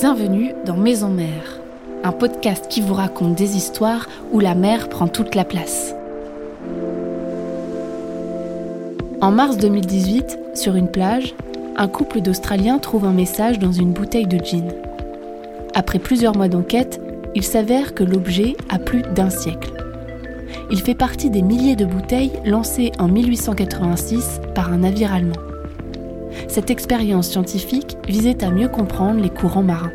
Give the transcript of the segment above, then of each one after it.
Bienvenue dans Maison Mère, un podcast qui vous raconte des histoires où la mer prend toute la place. En mars 2018, sur une plage, un couple d'Australiens trouve un message dans une bouteille de gin. Après plusieurs mois d'enquête, il s'avère que l'objet a plus d'un siècle. Il fait partie des milliers de bouteilles lancées en 1886 par un navire allemand. Cette expérience scientifique visait à mieux comprendre les courants marins.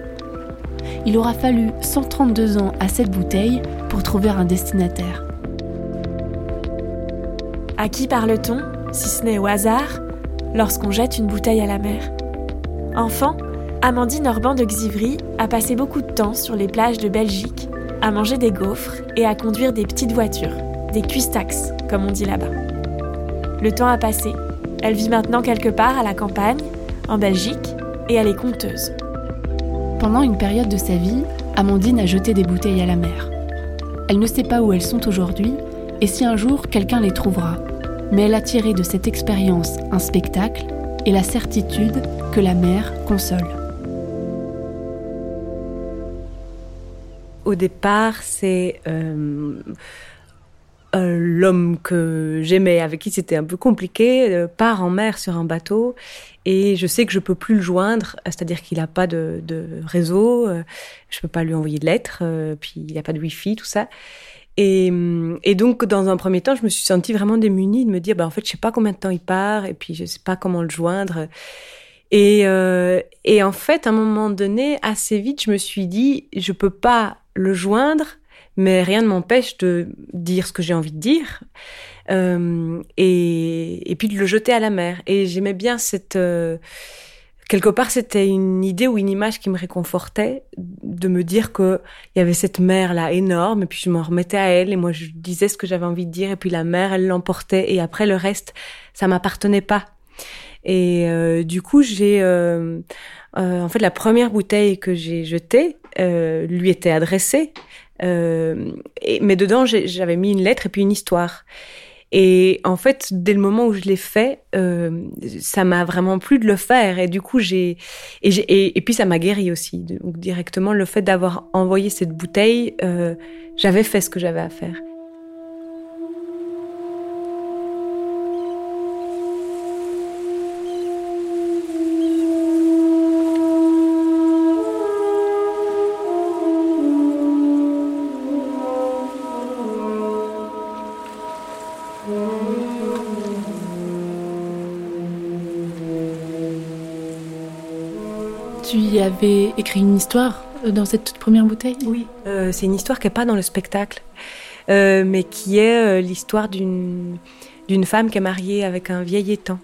Il aura fallu 132 ans à cette bouteille pour trouver un destinataire. À qui parle-t-on, si ce n'est au hasard, lorsqu'on jette une bouteille à la mer? Enfant, Amandine Orban de Xivry a passé beaucoup de temps sur les plages de Belgique, à manger des gaufres et à conduire des petites voitures, des cuistax, comme on dit là-bas. Le temps a passé elle vit maintenant quelque part à la campagne, en Belgique, et elle est conteuse. Pendant une période de sa vie, Amandine a jeté des bouteilles à la mer. Elle ne sait pas où elles sont aujourd'hui et si un jour quelqu'un les trouvera. Mais elle a tiré de cette expérience un spectacle et la certitude que la mer console. Au départ, c'est euh, euh, l'homme que j'aimais, avec qui c'était un peu compliqué, euh, part en mer sur un bateau et je sais que je peux plus le joindre, c'est-à-dire qu'il n'a pas de, réseau, euh, je peux pas lui envoyer de lettres, puis il n'y a pas de wifi, tout ça. Et, et, donc, dans un premier temps, je me suis sentie vraiment démunie de me dire, bah, en fait, je sais pas combien de temps il part, et puis je sais pas comment le joindre. Et, et en fait, à un moment donné, assez vite, je me suis dit, je peux pas le joindre mais rien ne m'empêche de dire ce que j'ai envie de dire euh, et, et, puis de le jeter à la mer. Et j'aimais bien cette... Euh, quelque part, c'était une idée ou une image qui me réconfortait de me dire qu'il y avait cette mer-là énorme et puis je m'en remettais à elle et moi je disais ce que j'avais envie de dire et puis la mer, elle l'emportait et après le reste, ça m'appartenait pas. Et euh, du coup, j'ai... Euh, euh, en fait, la première bouteille que j'ai jetée lui était adressée euh, et, mais dedans, j'avais mis une lettre et puis une histoire. Et en fait, dès le moment où je l'ai fait, euh, ça m'a vraiment plu de le faire. Et du coup, j'ai et, et, puis ça m'a guéri aussi. Donc directement, le fait d'avoir envoyé cette bouteille, euh, j'avais fait ce que j'avais à faire. Avais écrit une histoire euh, dans cette toute première bouteille? Oui, euh, c'est une histoire qui n'est pas dans le spectacle, euh, mais qui est l'histoire d'une d'une femme qui est mariée avec un vieil étang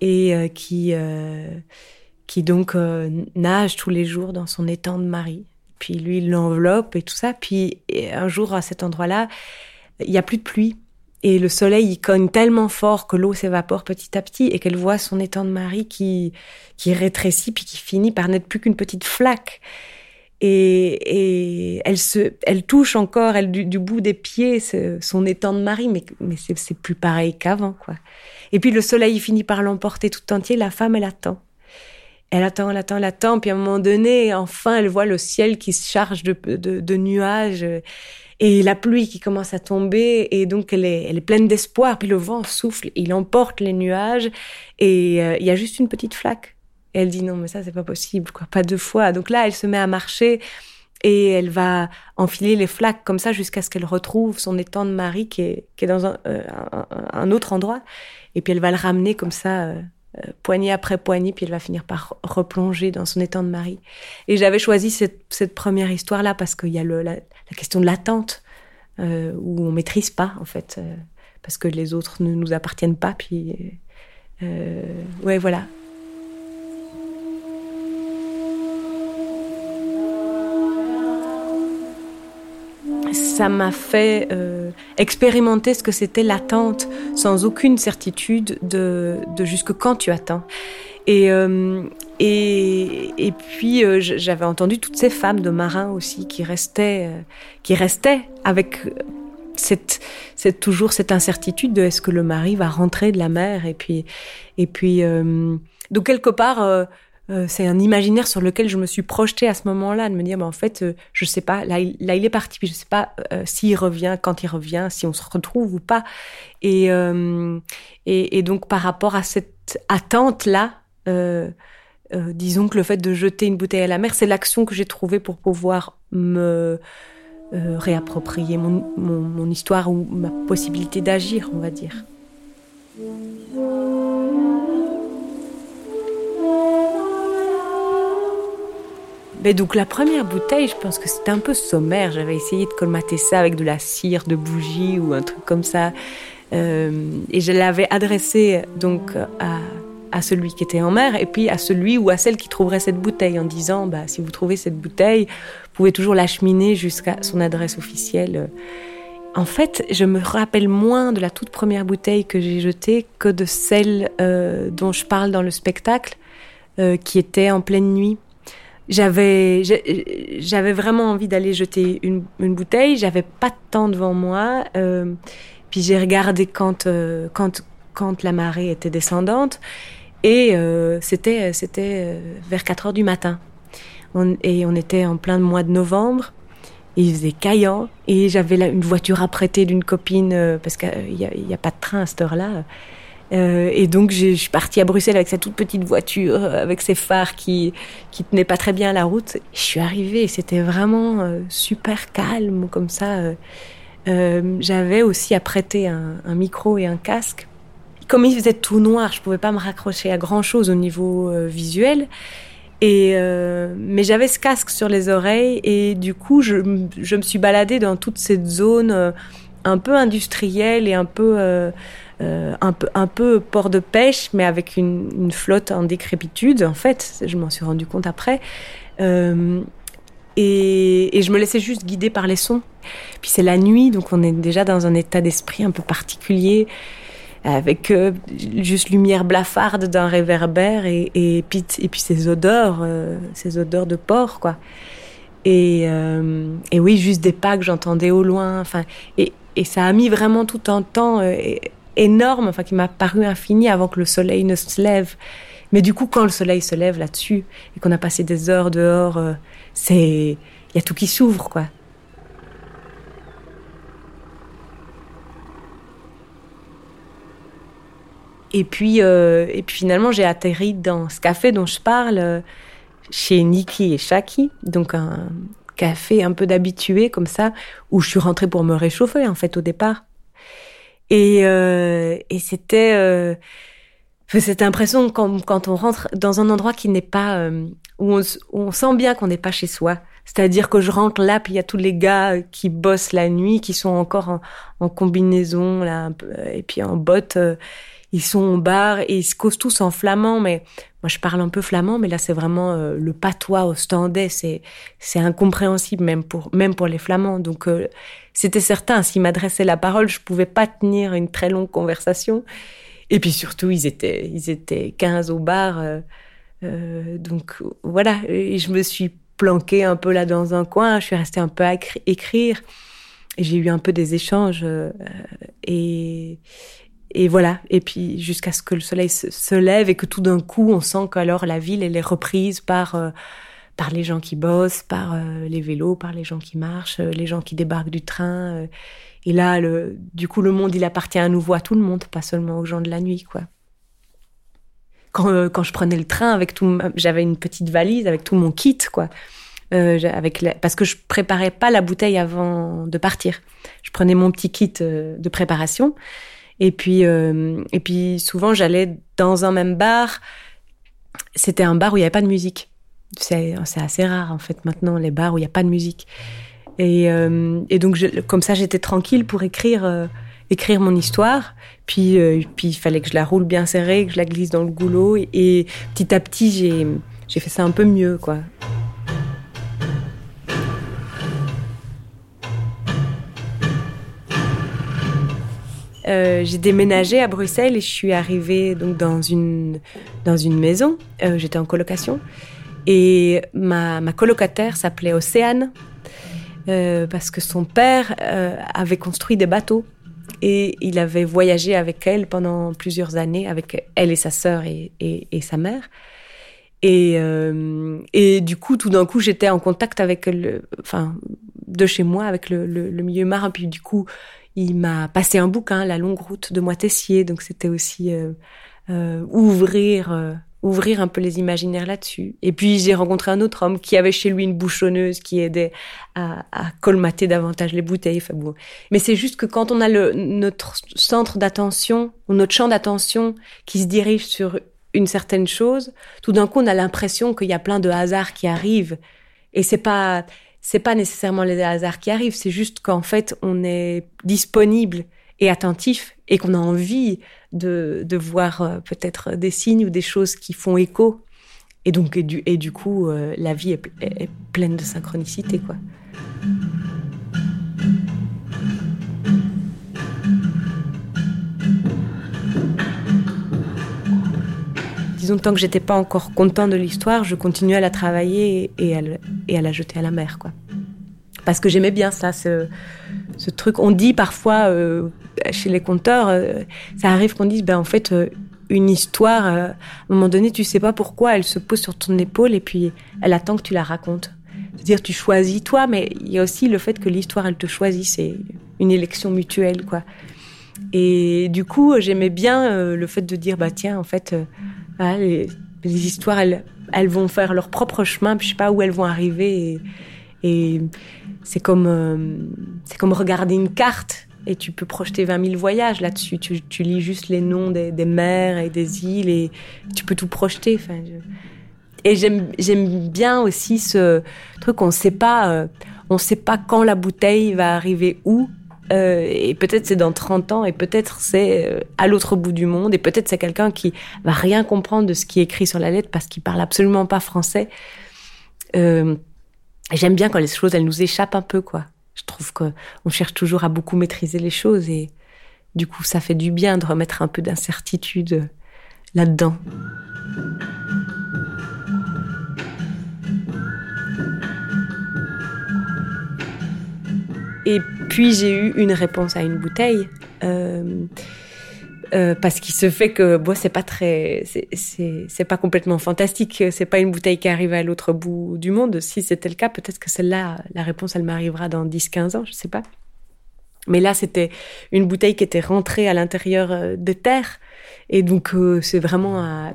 et qui qui donc nage tous les jours dans son étang de mari. Puis lui, il l'enveloppe et tout ça. Puis un jour, à cet endroit-là, il n'y a plus de pluie. Et le soleil, il cogne tellement fort que l'eau s'évapore petit à petit et qu'elle voit son étang de mari qui, qui rétrécit puis qui finit par n'être plus qu'une petite flaque. Et, et, elle se, elle touche encore, elle du, bout des pieds, son étang de mari, mais, mais c'est plus pareil qu'avant, quoi. Et puis le soleil finit par l'emporter tout entier. La femme, elle attend. Elle attend, elle attend, elle attend. Puis à un moment donné, enfin, elle voit le ciel qui se charge de, de nuages et la pluie qui commence à tomber et donc elle est, elle est pleine d'espoir puis le vent souffle il emporte les nuages et euh, il y a juste une petite flaque. Et elle dit non mais ça c'est pas possible quoi pas deux fois. Donc là elle se met à marcher et elle va enfiler les flaques comme ça jusqu'à ce qu'elle retrouve son étang de mari qui est, qui est dans un, euh, un, autre endroit. Et puis elle va le ramener comme ça euh, poignée après poignée, puis elle va finir par replonger dans son étang de mari. Et j'avais choisi cette, cette première histoire-là parce qu'il y a le, la, question de l'attente, euh, où on maîtrise pas, en fait, euh, parce que les autres ne nous appartiennent pas, puis... Euh, ouais, voilà. Ça m'a fait euh, expérimenter ce que c'était l'attente sans aucune certitude de, de jusque quand tu attends. Et, euh, et, et puis euh, j'avais entendu toutes ces femmes de marins aussi qui restaient, qui restaient avec cette, cette, toujours cette incertitude de est-ce que le mari va rentrer de la mer et puis et puis donc quelque part euh, c'est un imaginaire sur lequel je me suis projetée à ce moment-là, de me dire, bah, en fait, euh, je sais pas, là, il, est parti, puis je sais pas euh, s'il revient, quand il revient, si on se retrouve ou pas. Et, et, donc, par rapport à cette attente-là, disons que le fait de jeter une bouteille à la mer, c'est l'action que j'ai trouvée pour pouvoir me réapproprier mon, mon histoire ou ma possibilité d'agir, on va dire. Mais donc la première bouteille, je pense que c'était un peu sommaire. J'avais essayé de colmater ça avec de la cire, de bougie ou un truc comme ça. Euh, et je l'avais adressée donc à, celui qui était en mer et puis à celui ou à celle qui trouverait cette bouteille en disant bah, si vous trouvez cette bouteille, vous pouvez toujours l'acheminer jusqu'à son adresse officielle. En fait, je me rappelle moins de la toute première bouteille que j'ai jetée que de celle euh, dont je parle dans le spectacle, euh, qui était en pleine nuit j'avais j'avais vraiment envie d'aller jeter une, une bouteille. J'avais pas de temps devant moi euh, puis j'ai regardé quand euh, quand quand la marée était descendante. Et euh, c'était c'était euh, vers 4 heures du matin. Et on était en plein mois de novembre. Il faisait caillant. Et j'avais une voiture apprêtée d'une copine euh, parce qu'il y, y, a pas de train à cette heure-là euh, et donc je suis partie à Bruxelles avec cette toute petite voiture, euh, avec ses phares qui qui tenaient pas très bien la route. Je suis arrivée, c'était vraiment euh, super calme comme ça. J'avais aussi apprêté un, un, micro et un casque. Comme il faisait tout noir, je pouvais pas me raccrocher à grand chose au niveau visuel. Et mais j'avais ce casque sur les oreilles et du coup je, je me suis baladée dans toute cette zone un peu industrielle et un peu un, peu, un peu port de pêche, mais avec une, flotte en décrépitude, en fait. Je m'en suis rendu compte après. Euh, et, je me laissais juste guider par les sons. Puis c'est la nuit, donc on est déjà dans un état d'esprit un peu particulier, avec euh, juste lumière blafarde d'un réverbère et, puis, et puis ces odeurs, euh, ces odeurs de porc, quoi. Et, euh, et oui, juste des pas que j'entendais au loin. Enfin, et, ça a mis vraiment tout un temps. Euh, énorme, enfin qui m'a paru infini avant que le soleil ne se lève. Mais du coup, quand le soleil se lève là-dessus et qu'on a passé des heures dehors, euh, c'est il y a tout qui s'ouvre, quoi. Et puis, euh, et puis finalement, j'ai atterri dans ce café dont je parle, euh, chez Niki et Shaki, donc un café un peu d'habitué comme ça, où je suis rentrée pour me réchauffer en fait au départ. Et, euh, et c'était euh, cette impression quand, quand on rentre dans un endroit qui n'est pas euh, où, on, où on sent bien qu'on n'est pas chez soi. C'est-à-dire que je rentre là, puis il y a tous les gars qui bossent la nuit, qui sont encore en, en combinaison là, et puis en bottes. Euh, ils sont au bar et ils se causent tous en flamand, mais je parle un peu flamand, mais là c'est vraiment euh, le patois au standais, c'est c'est incompréhensible même pour même pour les flamands. Donc euh, c'était certain, s'ils m'adressaient la parole, je pouvais pas tenir une très longue conversation. Et puis surtout, ils étaient ils étaient 15 au bar, euh, donc voilà. Je me suis planquée un peu là dans un coin, je suis restée un peu à écrire. J'ai eu un peu des échanges et et voilà. Et puis jusqu'à ce que le soleil se, lève et que tout d'un coup, on sent qu'alors la ville, elle est reprise par euh, par les gens qui bossent, par euh, les vélos, par les gens qui marchent, euh, les gens qui débarquent du train. Et là, le, du coup, le monde, il appartient à nouveau à tout le monde, pas seulement aux gens de la nuit, quoi. Quand, quand je prenais le train avec tout, j'avais une petite valise avec tout mon kit, quoi. Euh, avec la, parce que je préparais pas la bouteille avant de partir. Je prenais mon petit kit de préparation et puis, euh, et puis souvent, j'allais dans un même bar. C'était un bar où il n'y avait pas de musique. C'est assez rare, en fait, maintenant, les bars où il n'y a pas de musique. Et, euh, donc, comme ça, j'étais tranquille pour écrire, euh, écrire mon histoire. Puis, puis, il fallait que je la roule bien serrée, que je la glisse dans le goulot. Et, et petit à petit, j'ai fait ça un peu mieux, quoi. Euh, j'ai déménagé à Bruxelles et je suis arrivée donc dans une dans une maison. Euh, J'étais en colocation et ma, ma colocataire s'appelait Océane euh, parce que son père avait construit des bateaux et il avait voyagé avec elle pendant plusieurs années avec elle et sa sœur et, et, sa mère. Et, et du coup, tout d'un coup, j'étais en contact avec le, enfin, de chez moi, avec le, le, le milieu marin. Puis du coup, il m'a passé un bouquin, La longue route de Moitessier. Donc c'était aussi euh, euh, ouvrir, euh, ouvrir un peu les imaginaires là-dessus. Et puis j'ai rencontré un autre homme qui avait chez lui une bouchonneuse qui aidait à, à colmater davantage les bouteilles. Enfin. Mais c'est juste que quand on a le, notre centre d'attention ou notre champ d'attention qui se dirige sur une certaine chose, tout d'un coup on a l'impression qu'il y a plein de hasards qui arrivent. Et c'est pas c'est pas nécessairement les hasards qui arrivent, c'est juste qu'en fait on est disponible et attentif et qu'on a envie de, de voir euh, peut-être des signes ou des choses qui font écho. Et donc, et du, et du coup, euh, la vie est, est, pleine de synchronicité, quoi. Disons, tant que j'étais pas encore content de l'histoire, je continuais à la travailler et à, la jeter à la mer, quoi. Parce que j'aimais bien ça, ce, truc. On dit parfois euh, chez les conteurs, euh, ça arrive qu'on dise, ben en fait, euh, une histoire, à un moment donné, tu sais pas pourquoi, elle se pose sur ton épaule et puis elle attend que tu la racontes. C'est-à-dire, tu choisis toi, mais il y a aussi le fait que l'histoire, elle te choisit. C'est une élection mutuelle, quoi. Et du coup, j'aimais bien le fait de dire, bah tiens, en fait, les, histoires, elles, elles vont faire leur propre chemin, puis je sais pas où elles vont arriver. Et, c'est comme, euh, comme regarder une carte et tu peux projeter 20 000 voyages là-dessus. Tu, lis juste les noms des, mers et des îles et tu peux tout projeter. Et j'aime, bien aussi ce truc, on pas, euh, on sait pas quand la bouteille va arriver où. Euh, et peut-être c'est dans 30 ans, et peut-être c'est euh, à l'autre bout du monde, et peut-être c'est quelqu'un qui va rien comprendre de ce qui est écrit sur la lettre parce qu'il parle absolument pas français. Euh, J'aime bien quand les choses, elles nous échappent un peu, quoi. Je trouve qu'on cherche toujours à beaucoup maîtriser les choses et du coup, ça fait du bien de remettre un peu d'incertitude là-dedans. Et puis j'ai eu une réponse à une bouteille. Euh, euh, parce qu'il se fait que bon, c'est pas très, c'est pas complètement fantastique. C'est pas une bouteille qui arrive à l'autre bout du monde. Si c'était le cas, peut-être que celle-là, la réponse, elle m'arrivera dans 10-15 ans, je sais pas. Mais là, c'était une bouteille qui était rentrée à l'intérieur euh, de terre. Et donc, c'est vraiment à,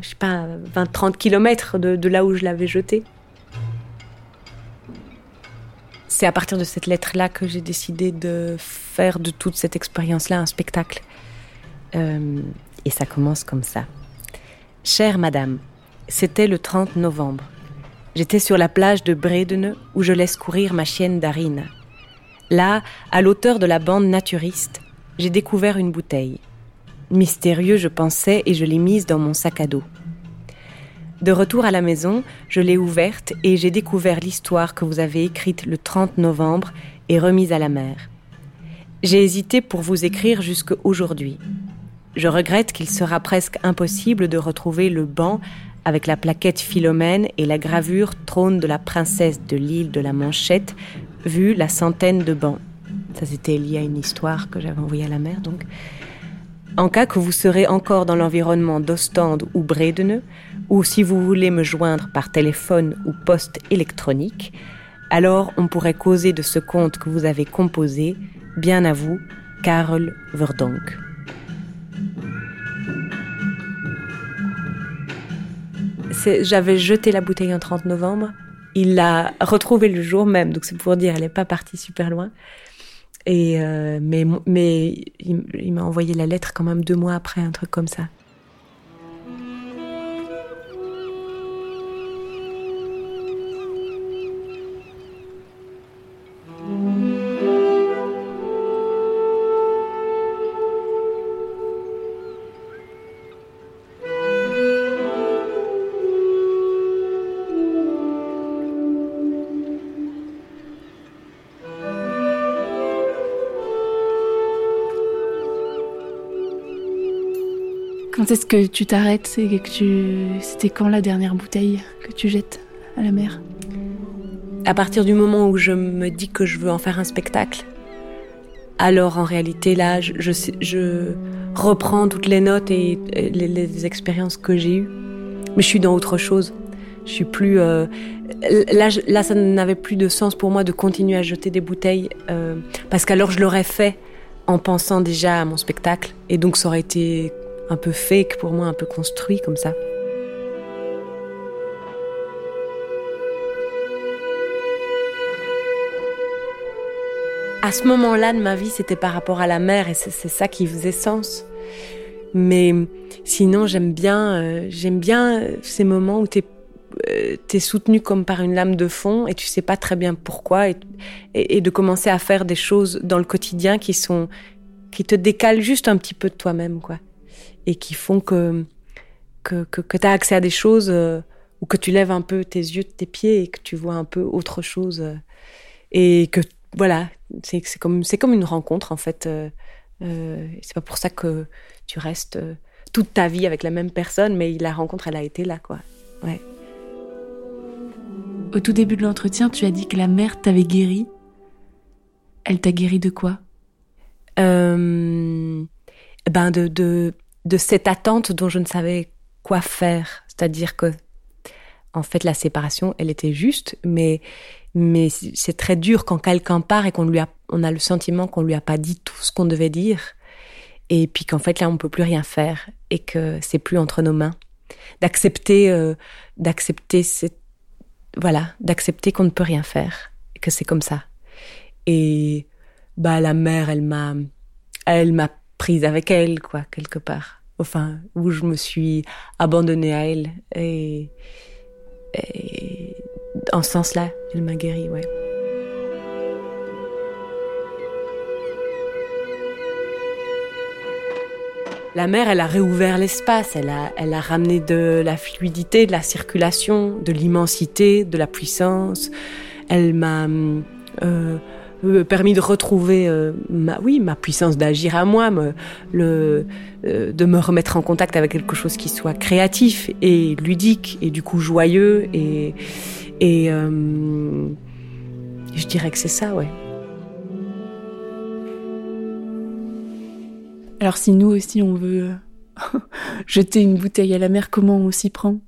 je sais pas, 20-30 kilomètres de là où je l'avais jetée. C'est à partir de cette lettre-là que j'ai décidé de faire de toute cette expérience-là un spectacle. Euh, et ça commence comme ça. Chère madame, c'était le 30 novembre. J'étais sur la plage de Bredene où je laisse courir ma chienne Darine. Là, à l'auteur de la bande naturiste, j'ai découvert une bouteille. Mystérieux, je pensais, et je l'ai mise dans mon sac à dos. De retour à la maison, je l'ai ouverte et j'ai découvert l'histoire que vous avez écrite le 30 novembre et remise à la mer. J'ai hésité pour vous écrire jusqu'à aujourd'hui. Je regrette qu'il sera presque impossible de retrouver le banc avec la plaquette Philomène et la gravure trône de la princesse de l'île de la Manchette, vu la centaine de bancs. Ça, c'était lié à une histoire que j'avais envoyée à la mer, donc. En cas que vous serez encore dans l'environnement d'Ostende ou Bredene, ou si vous voulez me joindre par téléphone ou poste électronique, alors on pourrait causer de ce conte que vous avez composé, bien à vous, Karel Verdonk. J'avais jeté la bouteille en 30 novembre. Il l'a retrouvée le jour même, donc c'est pour dire, elle n'est pas partie super loin. Et euh, mais mais il, il m'a envoyé la lettre quand même deux mois après, un truc comme ça. Quand est-ce que tu t'arrêtes et que tu... C'était quand la dernière bouteille que tu jettes à la mer? À partir du moment où je me dis que je veux en faire un spectacle, alors en réalité là, je, reprends toutes les notes et les, les expériences que j'ai eues. Mais je suis dans autre chose. Je suis plus. Euh, là, là, ça n'avait plus de sens pour moi de continuer à jeter des bouteilles euh, parce qu'alors je l'aurais fait en pensant déjà à mon spectacle et donc ça aurait été un peu fake pour moi, un peu construit comme ça. À ce moment-là de ma vie, c'était par rapport à la mer et c'est ça qui faisait sens. Mais sinon, j'aime bien, euh, j'aime bien ces moments où tu es, es, soutenu comme par une lame de fond et tu sais pas très bien pourquoi et, et, de commencer à faire des choses dans le quotidien qui sont qui te décalent juste un petit peu de toi-même, quoi, et qui font que que, que, que tu as accès à des choses euh, ou que tu lèves un peu tes yeux de tes pieds et que tu vois un peu autre chose euh, et que voilà, c'est comme c'est comme une rencontre en fait. Euh, c'est pas pour ça que tu restes toute ta vie avec la même personne, mais la rencontre, elle a été là, quoi. Ouais. Au tout début de l'entretien, tu as dit que la mère t'avait guéri. Elle t'a guéri de quoi? Euh, Ben de, de, de cette attente dont je ne savais quoi faire. C'est-à-dire que, en fait, la séparation, elle était juste, mais mais c'est très dur quand quelqu'un part et qu'on lui a, on a le sentiment qu'on lui a pas dit tout ce qu'on devait dire. Et puis qu'en fait, là, on peut plus rien faire et que c'est plus entre nos mains. D'accepter, euh, d'accepter voilà, d'accepter qu'on ne peut rien faire et que c'est comme ça. Et, bah, la mère, elle m'a, elle m'a prise avec elle, quoi, quelque part. Enfin, où je me suis abandonnée à elle. Et, en ce sens-là, elle m'a guéri, ouais. La mer, elle a réouvert l'espace, elle a, elle a ramené de la fluidité, de la circulation, de l'immensité, de la puissance. Elle m'a euh, permis de retrouver euh, ma, oui, ma puissance d'agir à moi, me, le, de me remettre en contact avec quelque chose qui soit créatif et ludique et du coup joyeux et, et euh, je dirais que c'est ça, ouais. Alors si nous aussi on veut euh, jeter une bouteille à la mer, comment on s'y prend?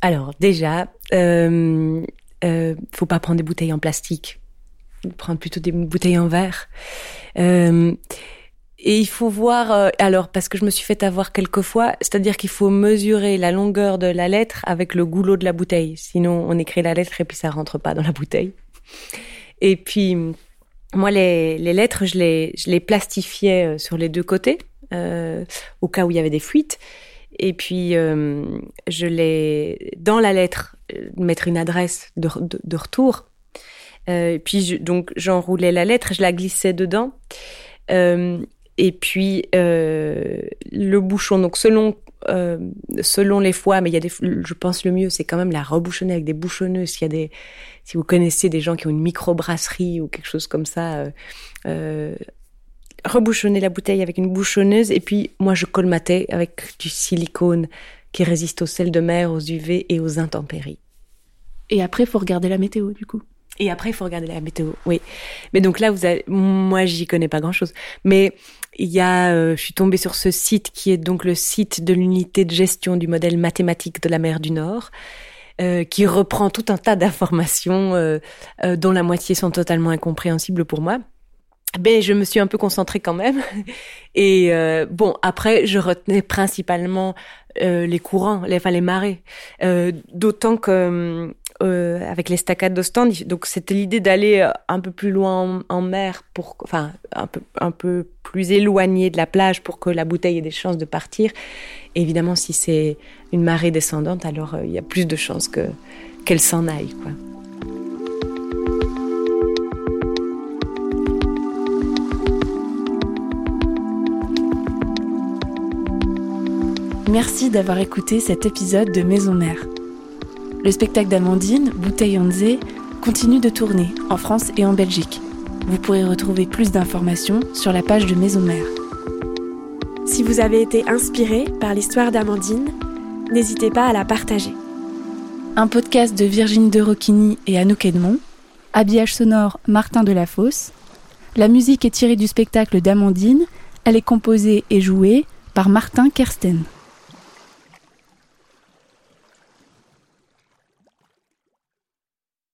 Alors déjà, euh, euh, faut pas prendre des bouteilles en plastique, prendre plutôt des bouteilles en verre. Euh, et il faut voir, euh, alors parce que je me suis fait avoir quelques fois, c'est-à-dire qu'il faut mesurer la longueur de la lettre avec le goulot de la bouteille. Sinon, on écrit la lettre et puis ça rentre pas dans la bouteille. Et puis, moi, les, les lettres, je les, je les plastifiais euh, sur les deux côtés, au cas où il y avait des fuites. Et puis, je les, dans la lettre, mettre une adresse de, de retour. Euh, puis, je, donc, j'enroulais la lettre, je la glissais dedans. Euh, et puis euh, le bouchon. Donc selon euh, selon les fois, mais il y a des, je pense le mieux, c'est quand même la rebouchonner avec des bouchonneuses. S'il y a des, si vous connaissez des gens qui ont une microbrasserie ou quelque chose comme ça, euh, rebouchonner la bouteille avec une bouchonneuse. Et puis moi, je colmatais avec du silicone qui résiste au sel de mer, aux UV et aux intempéries. Et après, il faut regarder la météo, du coup. Et après, il faut regarder la météo, oui. Mais donc là, vous avez, moi, j'y connais pas grand-chose. Mais il y a, euh, je suis tombée sur ce site qui est donc le site de l'unité de gestion du modèle mathématique de la mer du Nord, euh, qui reprend tout un tas d'informations euh, euh dont la moitié sont totalement incompréhensibles pour moi. Ben, je me suis un peu concentrée quand même. Et euh, bon, après, je retenais principalement euh, les courants, les, enfin les marées. D'autant que euh, avec les staccades d'Ostende. Donc c'était l'idée d'aller euh, un peu plus loin en, mer, pour, enfin un peu, un peu plus éloigné de la plage pour que la bouteille ait des chances de partir. Évidemment, si c'est une marée descendante, alors euh, il y a plus de chances que qu'elle s'en aille. Merci d'avoir écouté cet épisode de Maison Mère. Le spectacle d'Amandine, Bouteille Onze, continue de tourner en France et en Belgique. Vous pourrez retrouver plus d'informations sur la page de Maison Mère. Si vous avez été inspiré par l'histoire d'Amandine, n'hésitez pas à la partager. Un podcast de Virginie de Rocchini et Anouk Edmond. Habillage sonore Martin Delafosse. La musique est tirée du spectacle d'Amandine. Elle est composée et jouée par Martin Kersten.